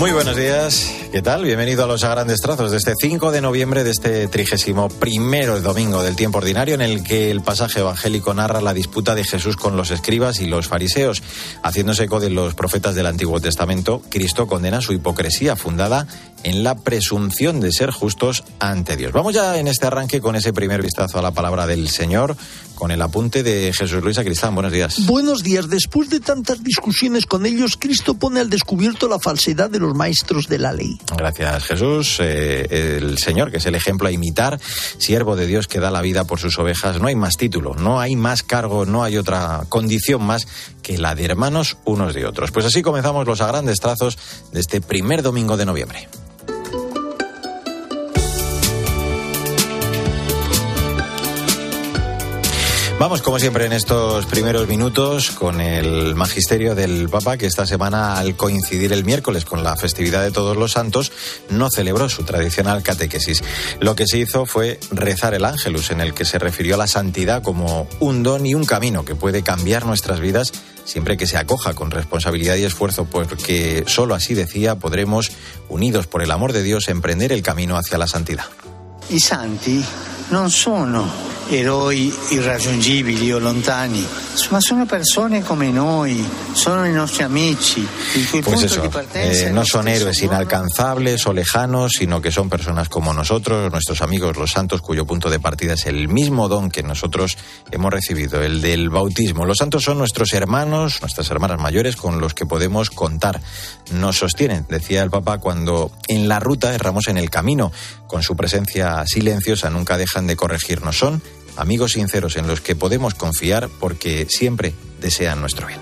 Muy buenos días, ¿qué tal? Bienvenido a los grandes trazos de este 5 de noviembre de este trigésimo primero domingo del tiempo ordinario en el que el pasaje evangélico narra la disputa de Jesús con los escribas y los fariseos. Haciéndose eco de los profetas del Antiguo Testamento, Cristo condena su hipocresía fundada en la presunción de ser justos ante Dios. Vamos ya en este arranque con ese primer vistazo a la palabra del Señor, con el apunte de Jesús Luis Acristán. Buenos días. Buenos días. Después de tantas discusiones con ellos, Cristo pone al descubierto la falsedad de los maestros de la ley. Gracias, Jesús. Eh, el Señor, que es el ejemplo a imitar, siervo de Dios que da la vida por sus ovejas. No hay más título, no hay más cargo, no hay otra condición más que la de hermanos unos de otros. Pues así comenzamos los a grandes trazos de este primer domingo de noviembre. Vamos, como siempre, en estos primeros minutos con el magisterio del Papa, que esta semana, al coincidir el miércoles con la festividad de Todos los Santos, no celebró su tradicional catequesis. Lo que se hizo fue rezar el Ángelus, en el que se refirió a la santidad como un don y un camino que puede cambiar nuestras vidas siempre que se acoja con responsabilidad y esfuerzo, porque solo así decía podremos, unidos por el amor de Dios, emprender el camino hacia la santidad. I santi non sono eroi irraggiungibili o lontani, ma sono persone come noi, sono i nostri amici, Pues eso, eh, no son héroes inalcanzables o lejanos, sino que son personas como nosotros, nuestros amigos los santos, cuyo punto de partida es el mismo don que nosotros hemos recibido, el del bautismo. Los santos son nuestros hermanos, nuestras hermanas mayores, con los que podemos contar. Nos sostienen, decía el Papa, cuando en la ruta erramos en el camino. Con su presencia silenciosa nunca dejan de corregirnos. Son amigos sinceros en los que podemos confiar porque siempre desean nuestro bien.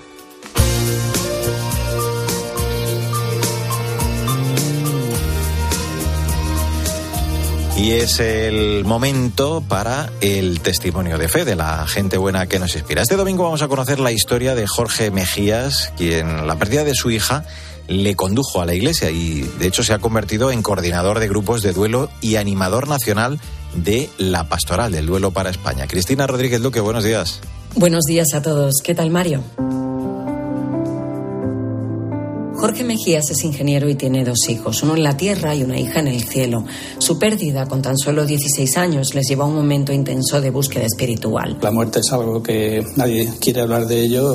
Y es el momento para el testimonio de fe de la gente buena que nos inspira. Este domingo vamos a conocer la historia de Jorge Mejías, quien la pérdida de su hija le condujo a la iglesia y de hecho se ha convertido en coordinador de grupos de duelo y animador nacional de la pastoral del duelo para España. Cristina Rodríguez Luque, buenos días. Buenos días a todos. ¿Qué tal, Mario? Jorge Mejías es ingeniero y tiene dos hijos, uno en la tierra y una hija en el cielo. Su pérdida, con tan solo 16 años, les llevó a un momento intenso de búsqueda espiritual. La muerte es algo que nadie quiere hablar de ello.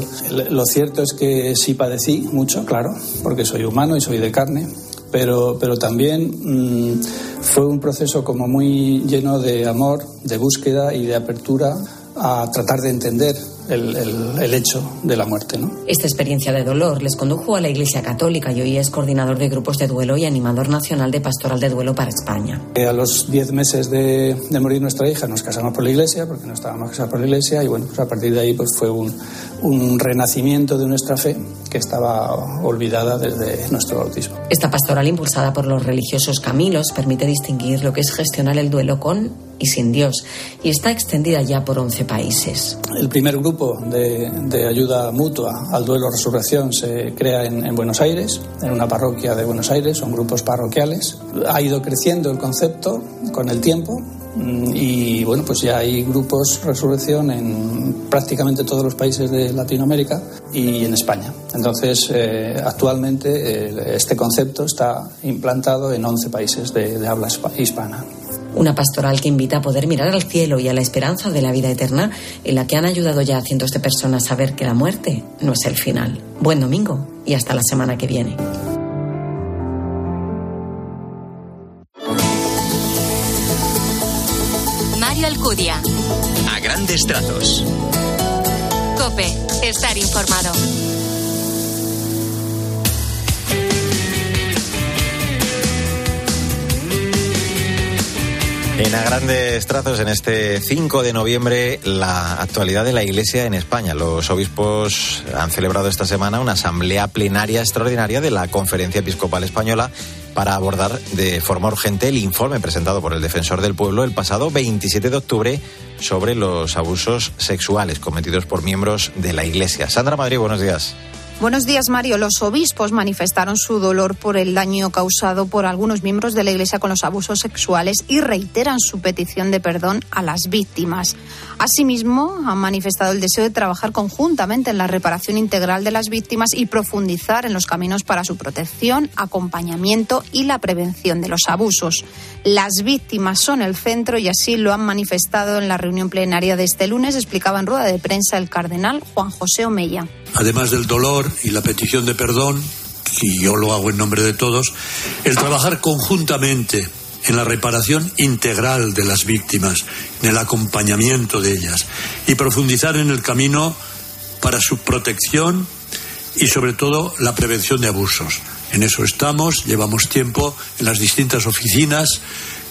Lo cierto es que sí padecí mucho, claro, porque soy humano y soy de carne, pero, pero también mmm, fue un proceso como muy lleno de amor, de búsqueda y de apertura a tratar de entender el, el, el, hecho de la muerte. ¿no? Esta experiencia de dolor les condujo a la Iglesia Católica y hoy es coordinador de grupos de duelo y animador nacional de Pastoral de Duelo para España. A los 10 meses de, de, morir nuestra hija nos casamos por la Iglesia, porque no estábamos casados por la Iglesia, y bueno, pues a partir de ahí pues fue un, un renacimiento de nuestra fe que estaba olvidada desde nuestro bautismo. Esta pastoral impulsada por los religiosos camilos permite distinguir lo que es gestionar el duelo con y sin Dios y está extendida ya por 11 países. El primer grupo de, de ayuda mutua al duelo resurrección se crea en, en, Buenos Aires, en una parroquia de Buenos Aires, son grupos parroquiales. Ha ido creciendo el concepto con el tiempo y bueno, pues ya hay grupos resurrección en prácticamente todos los países de Latinoamérica y en España. Entonces, eh, actualmente eh, este concepto está implantado en 11 países de, de habla hispana. Una pastoral que invita a poder mirar al cielo y a la esperanza de la vida eterna, en la que han ayudado ya a cientos de personas a ver que la muerte no es el final. Buen domingo y hasta la semana que viene. Mario Alcudia. A grandes trazos. Cope, estar informado. En a grandes trazos, en este 5 de noviembre, la actualidad de la Iglesia en España. Los obispos han celebrado esta semana una asamblea plenaria extraordinaria de la Conferencia Episcopal Española para abordar de forma urgente el informe presentado por el Defensor del Pueblo el pasado 27 de octubre sobre los abusos sexuales cometidos por miembros de la Iglesia. Sandra Madrid, buenos días. Buenos días, Mario. Los obispos manifestaron su dolor por el daño causado por algunos miembros de la Iglesia con los abusos sexuales y reiteran su petición de perdón a las víctimas. Asimismo, han manifestado el deseo de trabajar conjuntamente en la reparación integral de las víctimas y profundizar en los caminos para su protección, acompañamiento y la prevención de los abusos. Las víctimas son el centro y así lo han manifestado en la reunión plenaria de este lunes, explicaba en rueda de prensa el cardenal Juan José Omeya además del dolor y la petición de perdón, y yo lo hago en nombre de todos, el trabajar conjuntamente en la reparación integral de las víctimas, en el acompañamiento de ellas y profundizar en el camino para su protección y sobre todo la prevención de abusos. En eso estamos, llevamos tiempo en las distintas oficinas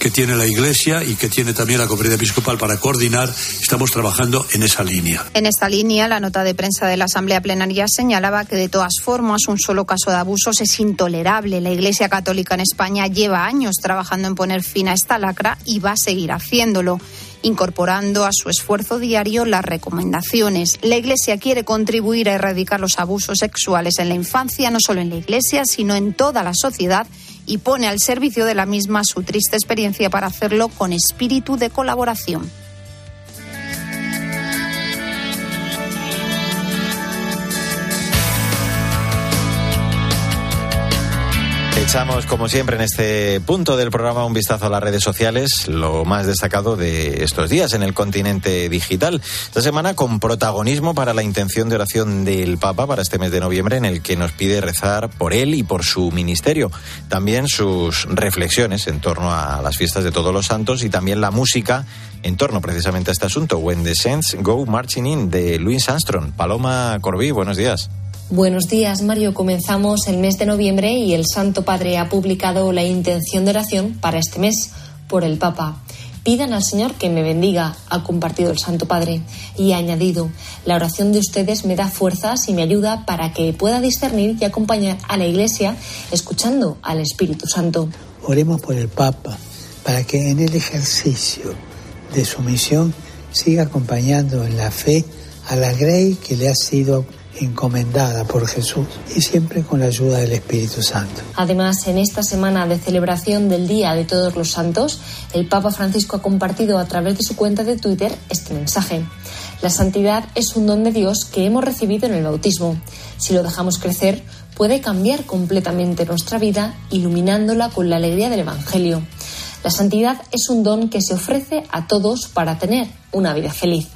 que tiene la Iglesia y que tiene también la Conferencia Episcopal para coordinar, estamos trabajando en esa línea. En esta línea, la nota de prensa de la Asamblea Plenaria señalaba que de todas formas un solo caso de abusos es intolerable. La Iglesia Católica en España lleva años trabajando en poner fin a esta lacra y va a seguir haciéndolo incorporando a su esfuerzo diario las recomendaciones. La Iglesia quiere contribuir a erradicar los abusos sexuales en la infancia, no solo en la Iglesia, sino en toda la sociedad y pone al servicio de la misma su triste experiencia para hacerlo con espíritu de colaboración. Echamos, como siempre, en este punto del programa un vistazo a las redes sociales, lo más destacado de estos días en el continente digital. Esta semana con protagonismo para la intención de oración del Papa para este mes de noviembre, en el que nos pide rezar por él y por su ministerio. También sus reflexiones en torno a las fiestas de todos los santos y también la música en torno precisamente a este asunto. When the Saints Go Marching In, de Louis Armstrong. Paloma Corbí, buenos días. Buenos días, Mario. Comenzamos el mes de noviembre y el Santo Padre ha publicado la intención de oración para este mes por el Papa. Pidan al Señor que me bendiga, ha compartido el Santo Padre, y ha añadido, la oración de ustedes me da fuerzas y me ayuda para que pueda discernir y acompañar a la Iglesia escuchando al Espíritu Santo. Oremos por el Papa, para que en el ejercicio de su misión siga acompañando en la fe a la Grey que le ha sido encomendada por Jesús y siempre con la ayuda del Espíritu Santo. Además, en esta semana de celebración del Día de Todos los Santos, el Papa Francisco ha compartido a través de su cuenta de Twitter este mensaje. La santidad es un don de Dios que hemos recibido en el bautismo. Si lo dejamos crecer, puede cambiar completamente nuestra vida, iluminándola con la alegría del Evangelio. La santidad es un don que se ofrece a todos para tener una vida feliz.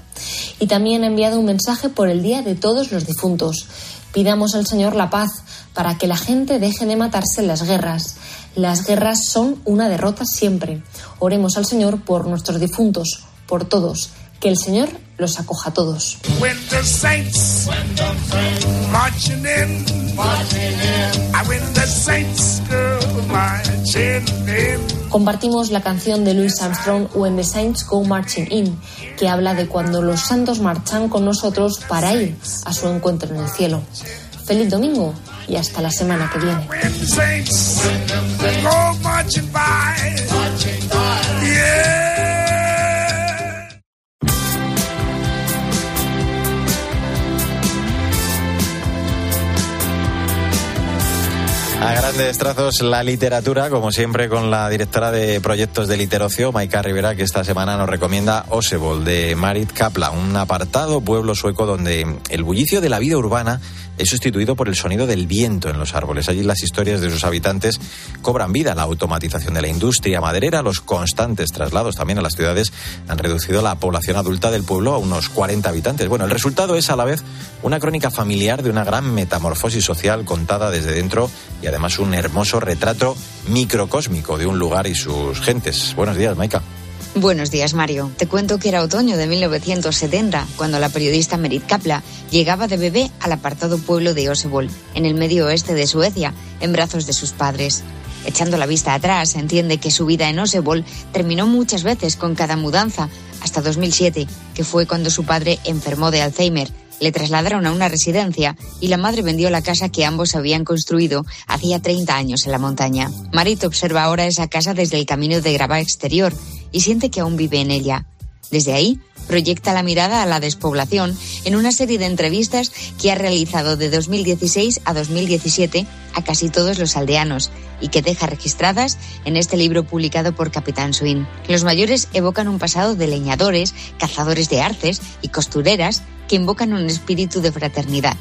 Y también ha enviado un mensaje por el Día de todos los difuntos. Pidamos al Señor la paz para que la gente deje de matarse en las guerras. Las guerras son una derrota siempre. Oremos al Señor por nuestros difuntos, por todos. Que el Señor los acoja a todos. Compartimos la canción de Louis Armstrong When the Saints Go Marching In, que habla de cuando los santos marchan con nosotros para ir a su encuentro en el cielo. Feliz domingo y hasta la semana que viene. A grandes trazos la literatura, como siempre con la directora de proyectos de Literocio, Maika Rivera, que esta semana nos recomienda Osebol de Marit Kapla, un apartado pueblo sueco donde el bullicio de la vida urbana es sustituido por el sonido del viento en los árboles. Allí las historias de sus habitantes cobran vida. La automatización de la industria maderera, los constantes traslados también a las ciudades han reducido la población adulta del pueblo a unos 40 habitantes. Bueno, el resultado es a la vez una crónica familiar de una gran metamorfosis social contada desde dentro y además un hermoso retrato microcósmico de un lugar y sus gentes. Buenos días, Maika. Buenos días, Mario. Te cuento que era otoño de 1970 cuando la periodista Merit Kapla llegaba de bebé al apartado pueblo de Osebol, en el medio oeste de Suecia, en brazos de sus padres. Echando la vista atrás, entiende que su vida en Osebol terminó muchas veces con cada mudanza, hasta 2007, que fue cuando su padre enfermó de Alzheimer. Le trasladaron a una residencia y la madre vendió la casa que ambos habían construido hacía 30 años en la montaña. Marit observa ahora esa casa desde el camino de grava exterior y siente que aún vive en ella. Desde ahí proyecta la mirada a la despoblación en una serie de entrevistas que ha realizado de 2016 a 2017 a casi todos los aldeanos y que deja registradas en este libro publicado por Capitán Swin. Los mayores evocan un pasado de leñadores, cazadores de arces y costureras que invocan un espíritu de fraternidad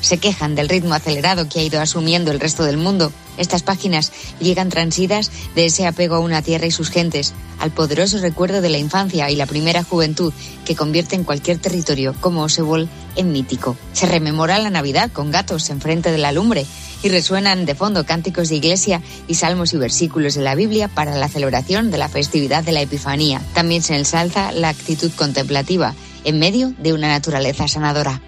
se quejan del ritmo acelerado que ha ido asumiendo el resto del mundo. Estas páginas llegan transidas de ese apego a una tierra y sus gentes, al poderoso recuerdo de la infancia y la primera juventud que convierte en cualquier territorio como Osebol en mítico. Se rememora la Navidad con gatos enfrente de la lumbre y resuenan de fondo cánticos de iglesia y salmos y versículos de la Biblia para la celebración de la festividad de la Epifanía. También se ensalza la actitud contemplativa en medio de una naturaleza sanadora.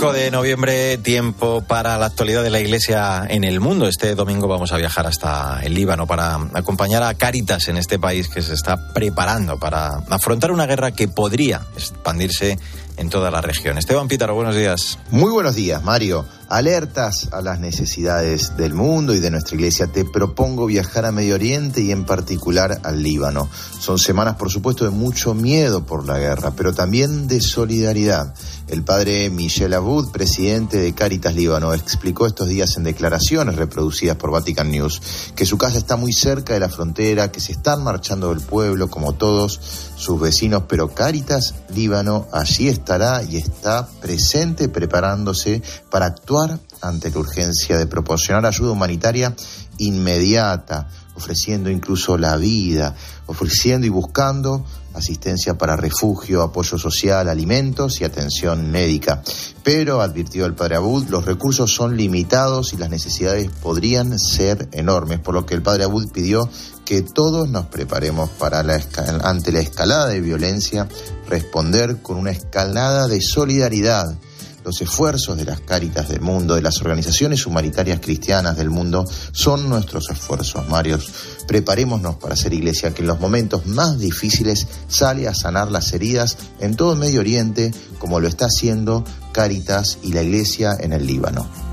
5 de noviembre, tiempo para la actualidad de la Iglesia en el mundo. Este domingo vamos a viajar hasta el Líbano para acompañar a Cáritas en este país que se está preparando para afrontar una guerra que podría expandirse en toda la región. Esteban Pítaro, buenos días. Muy buenos días, Mario. Alertas a las necesidades del mundo y de nuestra iglesia, te propongo viajar a Medio Oriente y en particular al Líbano. Son semanas, por supuesto, de mucho miedo por la guerra, pero también de solidaridad. El padre Michel Abud, presidente de Caritas Líbano, explicó estos días en declaraciones reproducidas por Vatican News que su casa está muy cerca de la frontera, que se están marchando del pueblo como todos sus vecinos, pero Caritas Líbano allí estará y está presente preparándose para actuar ante la urgencia de proporcionar ayuda humanitaria inmediata, ofreciendo incluso la vida, ofreciendo y buscando asistencia para refugio, apoyo social, alimentos y atención médica. Pero, advirtió el padre Abud, los recursos son limitados y las necesidades podrían ser enormes, por lo que el padre Abud pidió que todos nos preparemos para la ante la escalada de violencia, responder con una escalada de solidaridad los esfuerzos de las cáritas del mundo, de las organizaciones humanitarias cristianas del mundo, son nuestros esfuerzos, Marios. Preparémonos para ser iglesia que en los momentos más difíciles sale a sanar las heridas en todo el Medio Oriente, como lo está haciendo Cáritas y la iglesia en el Líbano.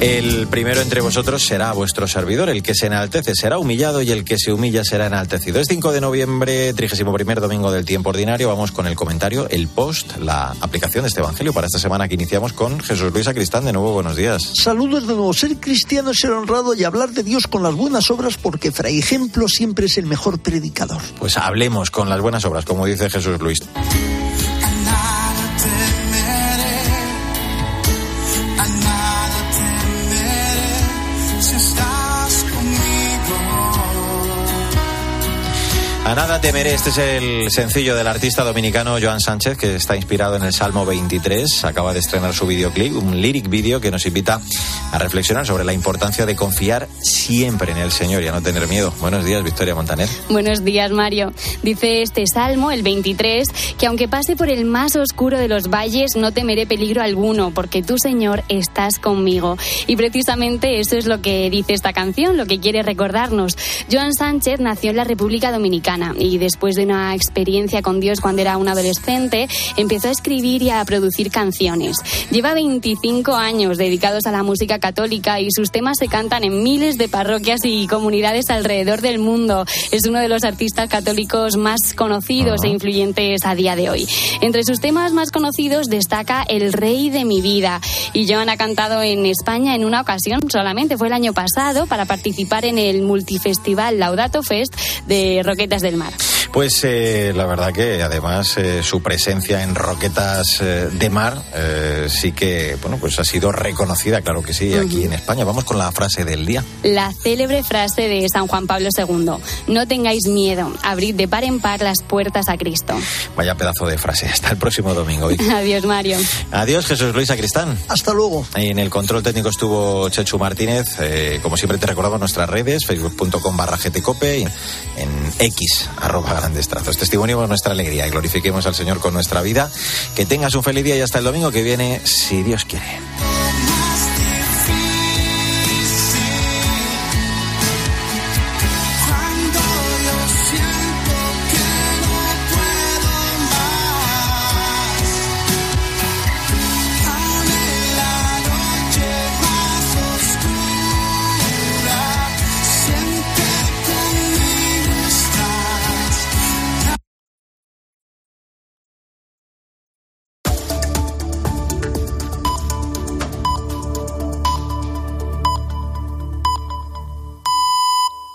El primero entre vosotros será vuestro servidor, el que se enaltece será humillado y el que se humilla será enaltecido. Es 5 de noviembre, 31 domingo del tiempo ordinario. Vamos con el comentario, el post, la aplicación de este evangelio para esta semana que iniciamos con Jesús Luis Acristán. De nuevo, buenos días. Saludos de nuevo. Ser cristiano es ser honrado y hablar de Dios con las buenas obras porque Fray Ejemplo siempre es el mejor predicador. Pues hablemos con las buenas obras, como dice Jesús Luis. A nada temeré, este es el sencillo del artista dominicano Joan Sánchez, que está inspirado en el Salmo 23. Acaba de estrenar su videoclip, un lyric video que nos invita a reflexionar sobre la importancia de confiar siempre en el Señor y a no tener miedo. Buenos días, Victoria Montaner. Buenos días, Mario. Dice este Salmo, el 23, que aunque pase por el más oscuro de los valles, no temeré peligro alguno, porque tú, Señor, estás conmigo. Y precisamente eso es lo que dice esta canción, lo que quiere recordarnos. Joan Sánchez nació en la República Dominicana y después de una experiencia con Dios cuando era un adolescente, empezó a escribir y a producir canciones. Lleva 25 años dedicados a la música católica y sus temas se cantan en miles de parroquias y comunidades alrededor del mundo. Es uno de los artistas católicos más conocidos e influyentes a día de hoy. Entre sus temas más conocidos destaca El Rey de mi vida. Y Joan ha cantado en España en una ocasión solamente, fue el año pasado, para participar en el multifestival Laudato Fest de Roquetas del mar. Pues eh, la verdad que además eh, su presencia en Roquetas eh, de Mar sí que bueno pues ha sido reconocida, claro que sí, aquí en España. Vamos con la frase del día. La célebre frase de San Juan Pablo II: No tengáis miedo, abrid de par en par las puertas a Cristo. Vaya pedazo de frase. Hasta el próximo domingo. Adiós, Mario. Adiós, Jesús Luis Acristán. Hasta luego. En el control técnico estuvo Chechu Martínez. como siempre te recordamos nuestras redes, facebook.com barra gtcope, en X arroba Testimoniemos nuestra alegría y glorifiquemos al Señor con nuestra vida. Que tengas un feliz día y hasta el domingo que viene, si Dios quiere.